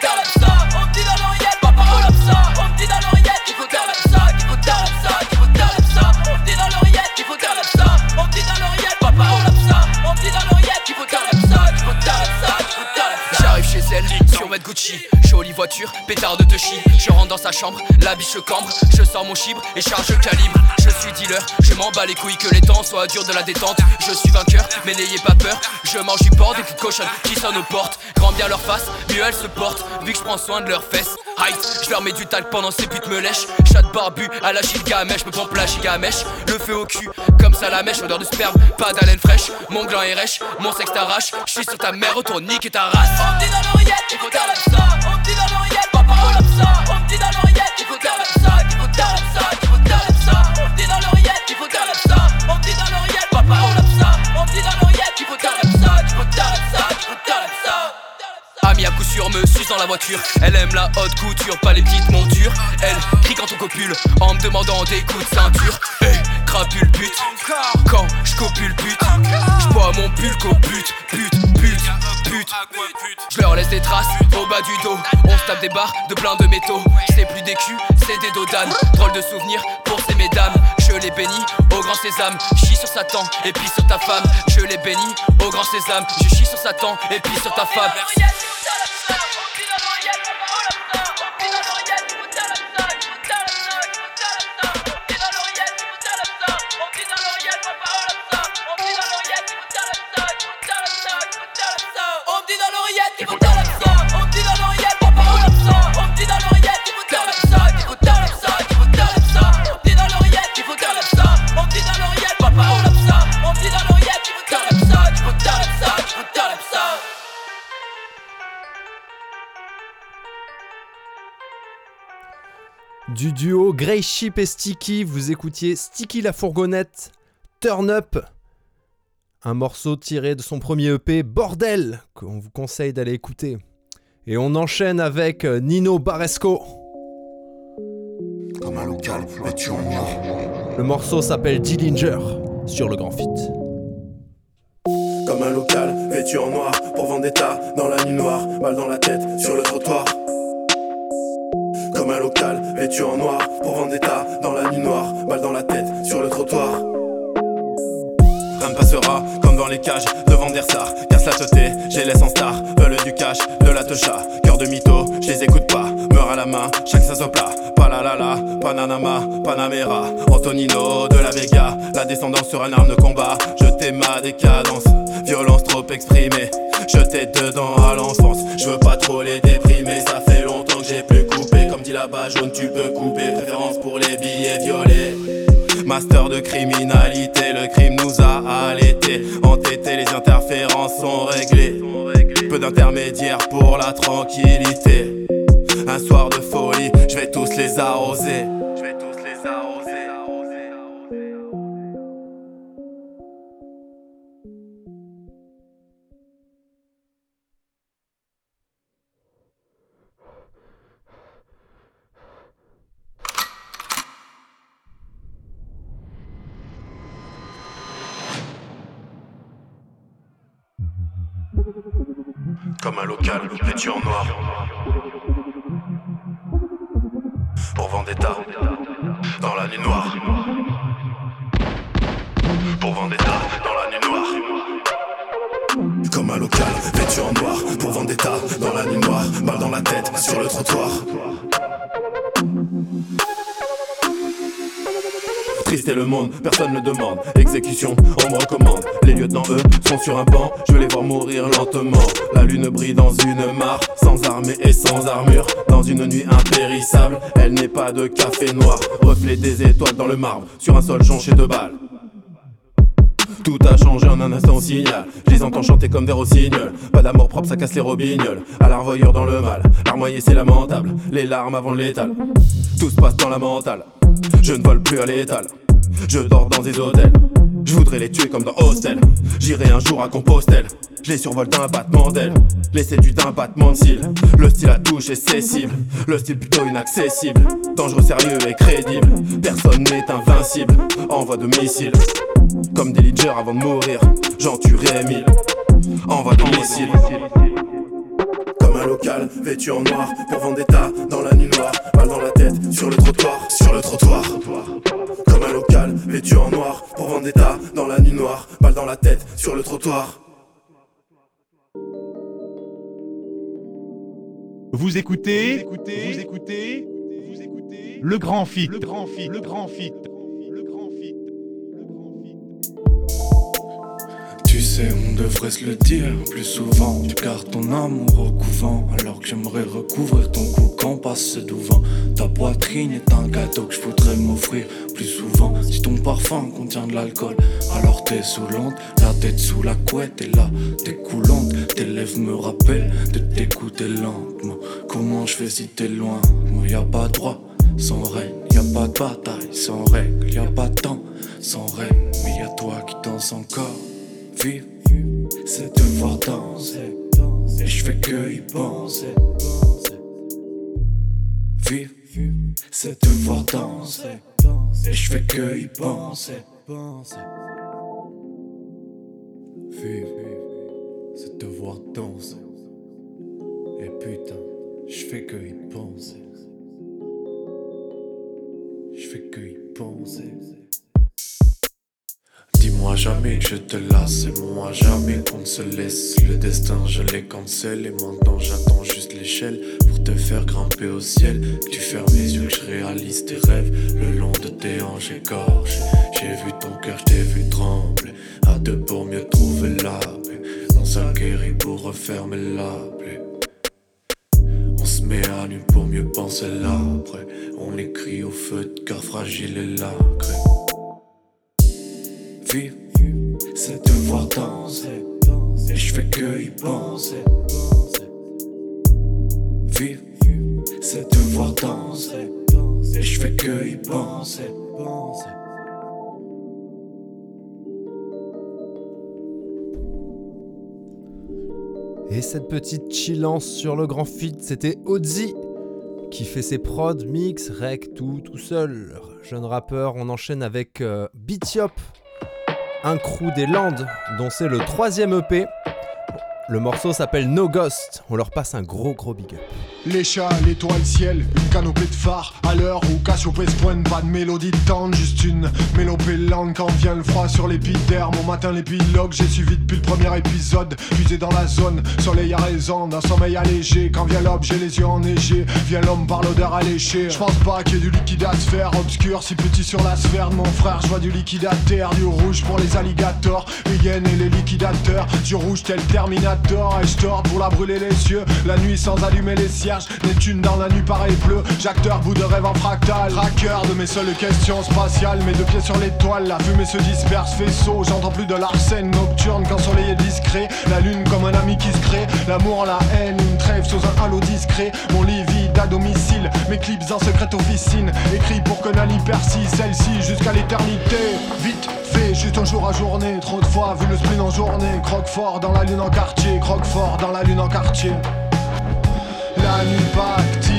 pétard de chi Je rentre dans sa chambre, la biche cambre. Je sors mon chibre et charge le calibre. Je suis dealer, je m'en bats les couilles Que les temps soient durs de la détente. Je suis vainqueur, mais n'ayez pas peur. Je mange du porc, des petites cochonnes qui sonnent aux portes. Grand bien leur face, mieux elles se portent Vu que je prends soin de leurs fesses Height, je leur mets du talc pendant ces putes me lèchent. Chat barbu à la gigamèche, me pompe la gigamèche Le feu au cul, comme ça la mèche Odeur de sperme, pas d'haleine fraîche. Mon gland est rêche, mon sexe t'arrache. Je suis sur ta mère, retourne nique ta race. On me dit dans l'oreillette faut me suce dans la voiture. Elle aime la haute couture, pas les petites montures. Elle crie quand on copule En me demandant des coups de ceinture crapule but. Quand je copule le but, je bois mon qu'au but, but, but, but. Je leur laisse des traces au bas du dos. On se tape des barres de plein de métaux. C'est plus des culs, c'est des dodanes. Drôle de souvenir pour ces mesdames. Je les bénis au grand sésame. Chie sur Satan et puis sur ta femme. Je les bénis au grand sésame. Je chie sur Satan et puis sur ta femme. Du duo Grey Sheep et Sticky, vous écoutiez Sticky la fourgonnette, Turn Up, un morceau tiré de son premier EP Bordel, qu'on vous conseille d'aller écouter. Et on enchaîne avec euh, Nino Baresco. Comme un local vêtu en noir. Le morceau s'appelle Dillinger sur le Grand Fit. Comme un local vêtu en noir pour Vendetta dans la nuit noire, mal dans la tête sur le trottoir. Comme un local vêtu en noir pour Vendetta dans la nuit noire, mal dans la tête sur le trottoir. Rien ne passera comme dans les cages de Vandersar. Casse la teuté, j'ai laisse en star. Veulent du cash, de la techa. Cœur de mytho, je les écoute pas. Meurs à la main, chaque ça plat. Pas la la la, Pananama, Panamera. Antonino de la Vega. La descendance sur un arme de combat. Jeter ma décadence, violence trop exprimée. Jeter dedans à l'enfance. Je veux pas trop les déprimer. Ça fait longtemps dit là-bas, jaune, tu peux couper. Préférence pour les billets violets. Master de criminalité, le crime nous a allaités. Entêtés, les interférences sont réglées. Peu d'intermédiaires pour la tranquillité. Un soir de folie, je vais tous les arroser. Je vais tous les arroser. Comme un local vêtu en noir. Pour Vendetta, dans la nuit noire. Pour Vendetta, dans la nuit noire. Comme un local vêtu en noir. Pour Vendetta, dans la nuit noire. Balle dans la tête, sur le trottoir. Triste est le monde, personne ne demande. Exécution, on me recommande. Les lieutenants, eux, sont sur un banc. Je veux les voir mourir lentement. La lune brille dans une mare, sans armée et sans armure. Dans une nuit impérissable, elle n'est pas de café noir. Reflet des étoiles dans le marbre, sur un sol jonché de balles. Tout a changé en un instant signal. Je les entends chanter comme des rossignols. Pas d'amour propre, ça casse les robignoles. À l'arvoyeur dans le mal. Larmoyer, c'est lamentable. Les larmes avant létal. Tout se passe dans la mentale. Je ne vole plus à l'étal. Je dors dans des hôtels. Je voudrais les tuer comme dans Hostel. J'irai un jour à Compostelle. Je les survole d'un battement d'aile. Les séduis d'un battement de cils. Le style à touche est cessible. Le style plutôt inaccessible. Dangereux, sérieux et crédible. Personne n'est invincible. Envoi de missiles. Comme des leaders avant de mourir. J'en tuerai mille. Envoi de missiles. Comme un local vêtu en noir pour Vendetta dans la nuit noire. Balle dans la tête, sur le trottoir, sur le trottoir. Comme un local vêtu en noir pour Vendetta dans la nuit noire. Balle dans la tête, sur le trottoir. Vous écoutez, vous écoutez, vous écoutez, vous écoutez le grand fit, le grand fit, le grand fit. Tu sais, on devrait se le dire plus souvent. Tu gardes ton amour au couvent, alors que j'aimerais recouvrir ton cou quand passe ce vent. Ta poitrine est un gâteau que je voudrais m'offrir plus souvent. Si ton parfum contient de l'alcool, alors t'es saoulante, la tête sous la couette et là t'es coulante. Tes lèvres me rappellent de t'écouter lentement. Comment je fais si t'es loin? Moi y a pas droit sans règne, y a pas de bataille sans règle, y a pas de temps sans règne, mais y a toi qui danses encore. Vivre, c'est te voir danser, et je fais que y penser. Vivre, c'est te voir danser. Et je fais que y penser. Vivre, c'est te voir danser. Et putain, je fais que y penser. Je fais que y penser. Dis-moi jamais que je te lasse, et moi jamais qu'on ne se laisse. Le destin, je l'ai cancel, et maintenant j'attends juste l'échelle pour te faire grimper au ciel. Que tu fermes les yeux, que je réalise tes rêves le long de tes hanches écorchées. J'ai vu ton cœur, je t'ai vu trembler. À deux pour mieux trouver la paix. On s'acquérit pour refermer la plaie. On se met à nu pour mieux penser l'après. On écrit au feu de cœur fragile et la crème. Vivre, c'est te voir danser. Et je fais que y penser. Vivre, c'est te voir danser. Et je fais que y penser. Et cette petite chillance sur le grand feed, c'était Ozzy qui fait ses prods, mix, rec, tout, tout seul. Jeune rappeur, on enchaîne avec euh, Bitiop, un crew des Landes, dont c'est le troisième EP. Le morceau s'appelle No Ghost, on leur passe un gros gros big up. Les chats, l'étoile, ciel, une canopée de phare. À l'heure où Cassiopée se pointe, pas de mélodie de tendre Juste une mélopée lente. Quand vient le froid sur l'épiderme Au matin l'épilogue, j'ai suivi depuis le premier épisode. Puisé dans la zone, soleil à raison, d'un sommeil allégé. Quand vient l'aube, j'ai les yeux enneigés. Vient l'homme par l'odeur alléchée. Je pense pas qu'il y ait du liquide à faire Obscur, si petit sur la sphère de mon frère. Je vois du liquide du rouge pour les alligators. Les hyènes et les liquidateurs Du rouge tel Terminator Et je tords pour la brûler les cieux. La nuit sans allumer les cierges Neptune dans la nuit pareil bleu J'acteur bout de rêve en fractal. Traqueur de mes seules questions spatiales Mes deux pieds sur l'étoile. La fumée se disperse, faisceau J'entends plus de l'arsène nocturne Quand soleil est discret. La lune comme un ami qui se crée. L'amour, la haine, une trêve sous un halo discret. Mon lit vide à domicile Mes clips en secrète officine. Écrit pour que Nali persiste Celle-ci jusqu'à l'éternité. Vite juste un jour à journée Trop de fois vu le spleen en journée. Croque fort dans la lune en quartier Croque fort dans la lune en quartier. La nuit baptise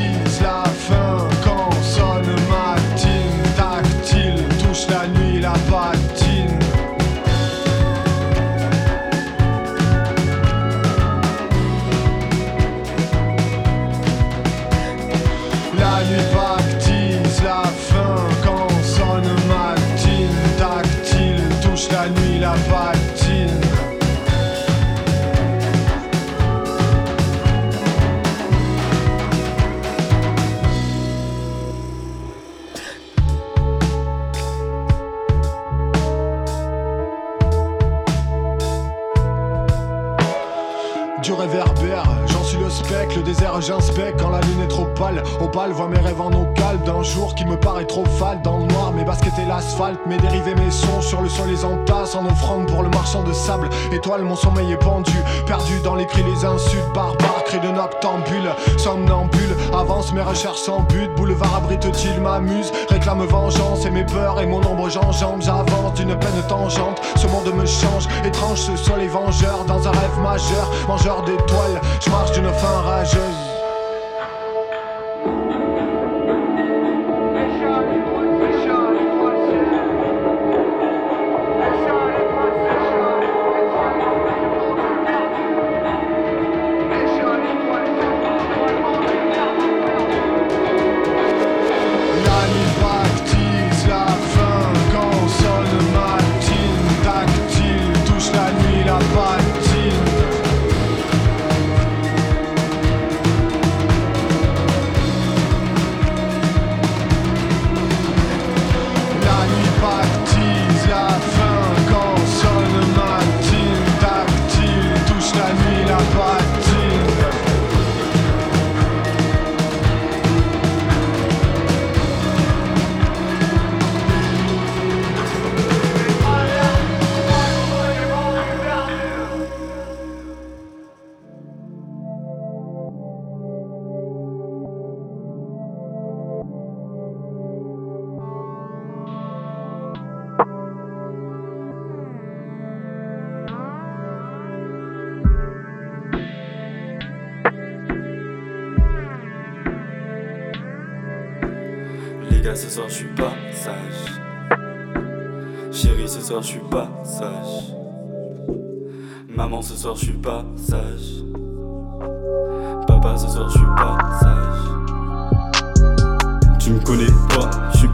j'inspecte quand la lune est trop pâle. Opale voit mes rêves en eau d'un jour qui me paraît trop fade. Dans le noir, mes baskets et l'asphalte, mes dérivés, mes sons sur le sol les entassent en offrande pour le marchand de sable. Étoile, mon sommeil est pendu, perdu dans les cris, les insultes, barbares, cris de noctambule, somnambule. Avance mes recherches sans but, boulevard abrite-t-il m'amuse, réclame vengeance et mes peurs et mon ombre j'enjambe. J'avance d'une peine tangente, ce monde me change, étrange ce soleil vengeur dans un rêve majeur, mangeur d'étoiles, je marche d'une faim rageuse. La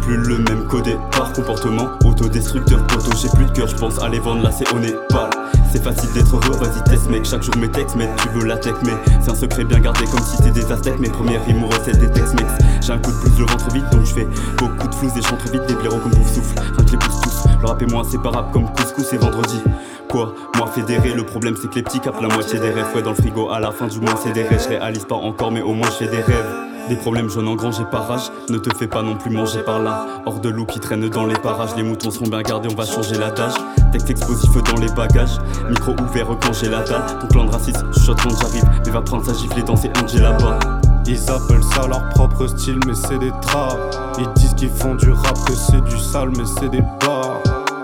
plus le même qu'au départ. Comportement autodestructeur, poteau, j'ai plus de cœur, je pense aller vendre là, c'est au Népal. C'est facile d'être heureux, vas-y test mec, chaque jour mes textes, mec, tu veux la tech, mais c'est un secret bien gardé comme si t'es des aztèques. Mes premières rimes des textes, mix. J'ai un coup de plus, le ventre vite, donc je fais beaucoup de flous et j'entre vite des blaireaux comme vous souffle. Rien que les pousse tous, le rap et moi inséparable comme couscous et vendredi. Quoi? Moi fédéré, le problème c'est que les petits capent la moitié des rêves. Ouais, dans le frigo, à la fin du mois c'est des rêves. Je réalise pas encore, mais au moins je des rêves. Des problèmes j'en engrange et par rage Ne te fais pas non plus manger par là Hors de loup qui traîne dans les parages Les moutons seront bien gardés, on va changer l'adage Texte explosif dans les bagages Micro ouvert quand j'ai la dalle Ton clan de raciste, chuchote quand j'arrive Mais va prendre sa gifle et danser Angel là-bas Ils appellent ça leur propre style, mais c'est des traps. Ils disent qu'ils font du rap, que c'est du sale, mais c'est des bars.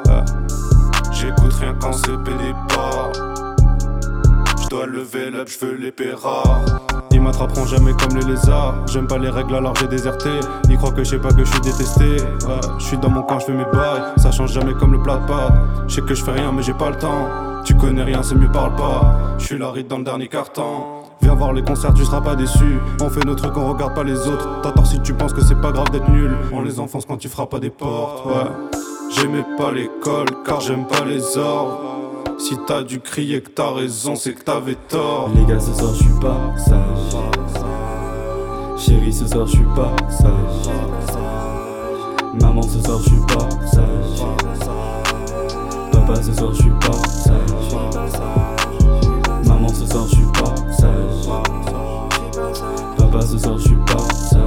Ouais. J'écoute rien quand c'est pédé pas. J'dois lever l'up, j'veux l'épée rare. Ils m'attraperont jamais comme les lézards. J'aime pas les règles alors j'ai déserté. Ils croient que je sais pas que je suis détesté. Ouais, je suis dans mon coin, je fais mes bails. Ça change jamais comme le plat de. Je sais que je fais rien, mais j'ai pas le temps. Tu connais rien, c'est mieux parle pas. Je suis la ride dans le dernier carton. Viens voir les concerts, tu seras pas déçu. On fait nos trucs, on regarde pas les autres. T'as si tu penses que c'est pas grave d'être nul. On les enfonce quand tu feras pas des portes. Ouais. J'aimais pas l'école car j'aime pas les ordres. Si t'as dû crier que t'as raison, c'est que t'avais tort. Les gars, ce soir je suis pas sage. Chérie, ce soir je suis pas sage. Maman, ce soir je suis pas sage. Papa, ce soir je suis pas sage. Maman, ce soir je suis pas sage. Papa, ce soir je suis pas sage.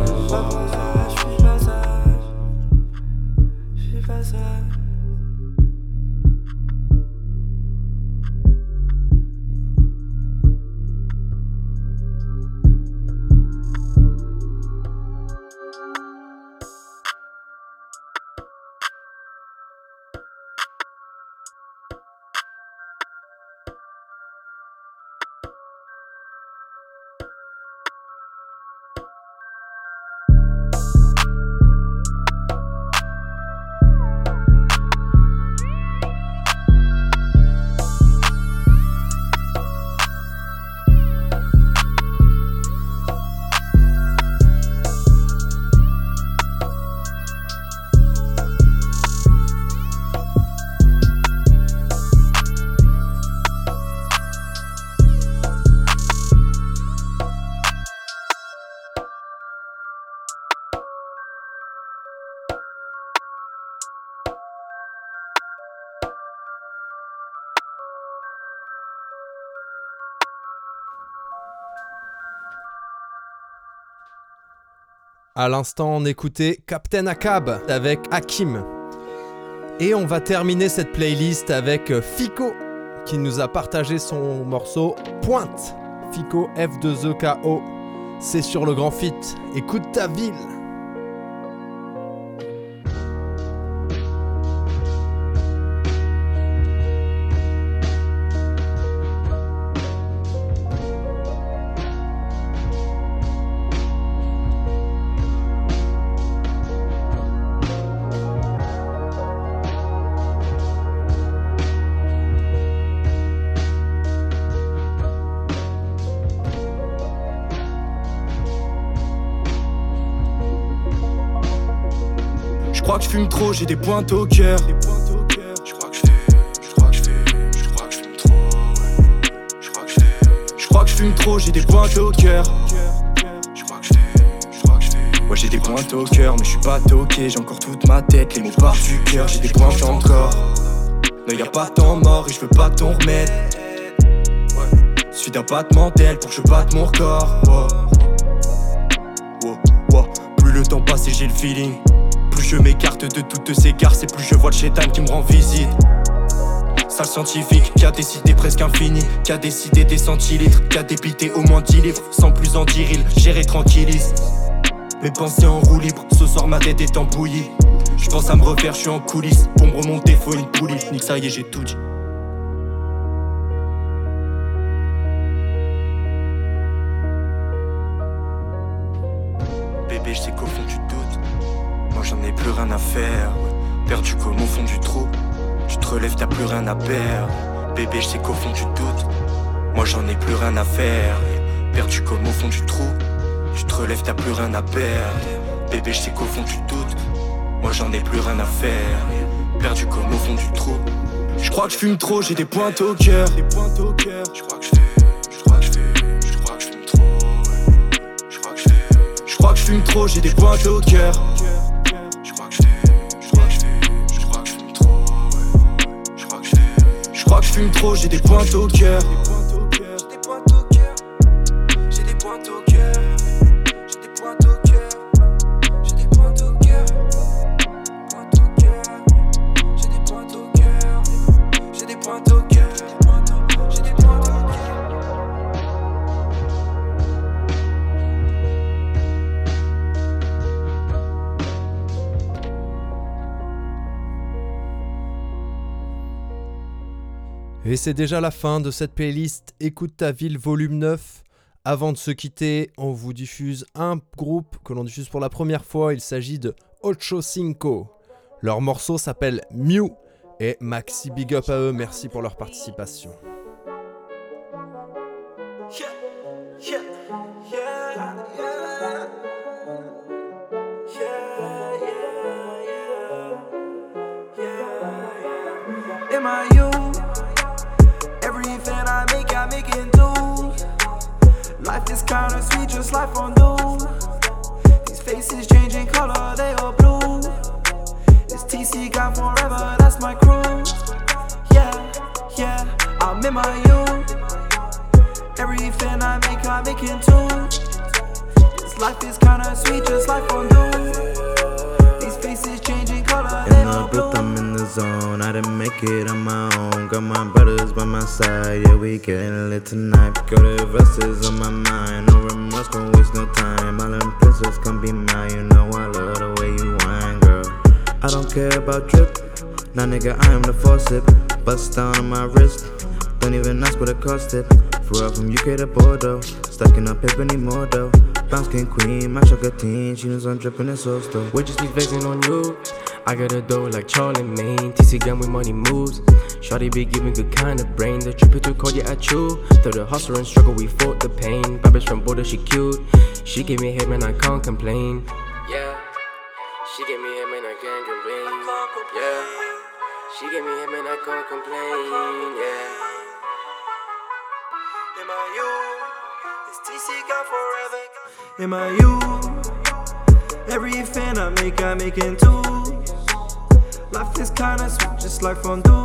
À l'instant, on écoutait Captain Akab avec Hakim. Et on va terminer cette playlist avec euh, Fico qui nous a partagé son morceau Pointe. Fico F2EKO. C'est sur le grand fit. Écoute ta ville. Crois que je fume trop, j'ai des pointes au cœur. Je crois que je fais, je crois que je crois que je fume trop. Je crois que je fais, je crois que je fume trop, j'ai des pointes au cœur. Ouais, j'ai des pointes au cœur, mais je suis pas toqué, j'ai encore toute ma tête, les mots partent du cœur, j'ai des pointes encore. Non, y a pas temps mort et je veux pas t'en remettre. Suis d'un battement tel pour que je batte mon record. Wow. Wow, wow. Plus le temps passe et j'ai le feeling. Je m'écarte de toutes ces garces et plus je vois le chétan qui me rend visite. Sale scientifique qui a décidé presque infini, qui a décidé des centilitres, qui a dépité au moins 10 livres, sans plus en dire il gérer tranquillise. Mes pensées en roue libre, ce soir ma tête est en bouillie. Je pense à me refaire, je suis en coulisses. Pour me remonter, faut une poulie. Nique ça y est, j'ai tout dit. Rien à faire. Perdu comme au fond du trou. Tu te relèves, t'as plus rien à perdre. Bébé, je sais qu'au fond tu doutes. Moi j'en ai plus rien à faire. Perdu comme au fond du trou. Tu te relèves, t'as plus rien à perdre. Bébé, je sais qu'au fond tu doutes. Moi j'en ai plus rien à faire. Perdu comme au fond du trou. Je crois que je fume trop, j'ai des pointes au cœur. Des pointes au cœur. Je crois que je crois que fume trop. que. Je crois que je fume trop, j'ai des pointes au cœur. Crois je fume trop, j'ai des pointes au cœur. Et c'est déjà la fin de cette playlist Écoute ta ville volume 9. Avant de se quitter, on vous diffuse un groupe que l'on diffuse pour la première fois. Il s'agit de Ocho Cinco. Leur morceau s'appelle Mew. Et maxi big up à eux, merci pour leur participation. Kinda sweet, just life on do. These faces changing color, they all blue. It's TC gone forever, that's my crew. Yeah, yeah, I'm in my youth. Everything I make, I make in twos. This life is kinda sweet, just life on zone. I didn't make it on my own. Got my brothers by my side. Yeah, we getting lit tonight. Got the verses on my mind. No remorse, don't waste no time. All them princess can be mine. You know I love the way you whine, girl. I don't care about drip. Nah, nigga, I am the faucet. Bust down on my wrist. Don't even ask what it costed. Flew out from UK to Bordeaux. Stacking up paper anymore though. Bounce king queen, my chocolate teen. She knows I'm dripping in sauce stuff. We just be flexing on you. I got a dough like Charlie Maine. TC gun with money moves. Shawty be giving good kind of brain. The trip to cold, yeah, I chew. Through the hustle and struggle, we fought the pain. Bitch from border, she cute. She gave me head, man, I can't complain. Yeah. She gave me head, man, I can't complain. Yeah. She gave me head, man, I can't complain. Yeah. Am I you? Is TC gone forever? Am I you? Everything I make, I make in twos. Life is kinda sweet, just like fondue.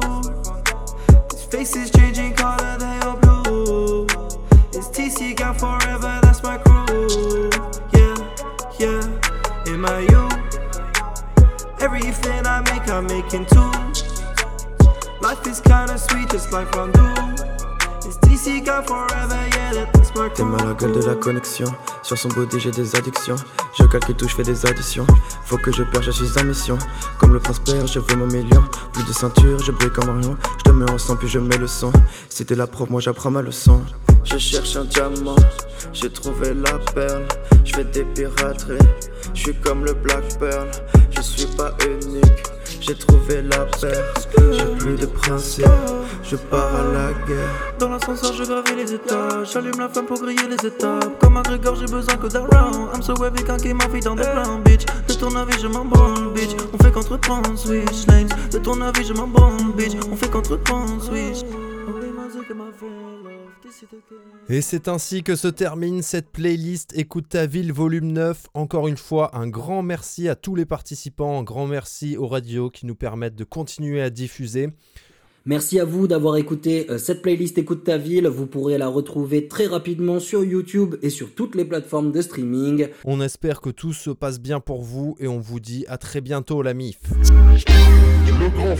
These faces changing color, they all blue. Is TC gone forever? That's my crew. Yeah, yeah. Am I you? Everything I make, I make in twos. Life is kinda sweet, just like fondue. Is TC gone forever? Yeah, that's my T'es crew. mal à gueule de la connexion. Sur son body, j'ai des addictions. Je calcule tout, je fais des additions. Faut que je perds, je suis en mission. Comme le prince père, je veux mon million. Plus de ceinture, je brille comme Orion. Je te mets en sang, puis je mets le son. Si t'es la prof, moi j'apprends ma leçon. Je cherche un diamant, j'ai trouvé la perle. Je fais des pirateries, je suis comme le Black Pearl. Je suis pas unique, j'ai trouvé la paire. J'ai plus de principe, je pars à la guerre. Dans l'ascenseur, je gravis les étages. J'allume la flamme pour griller les étapes. Comme un Grégor, j'ai besoin que d'un round. I'm so wavy quand qui m'envie dans des plans, bitch. De ton avis, je m'en branle, bitch. On fait qu'entreprendre, switch lanes. De ton avis, je m'en branle, bitch. On fait qu'entreprendre, switch. Et c'est ainsi que se termine cette playlist Écoute ta ville volume 9. Encore une fois, un grand merci à tous les participants, un grand merci aux radios qui nous permettent de continuer à diffuser. Merci à vous d'avoir écouté euh, cette playlist Écoute ta ville. Vous pourrez la retrouver très rapidement sur YouTube et sur toutes les plateformes de streaming. On espère que tout se passe bien pour vous et on vous dit à très bientôt la MIF. Le grand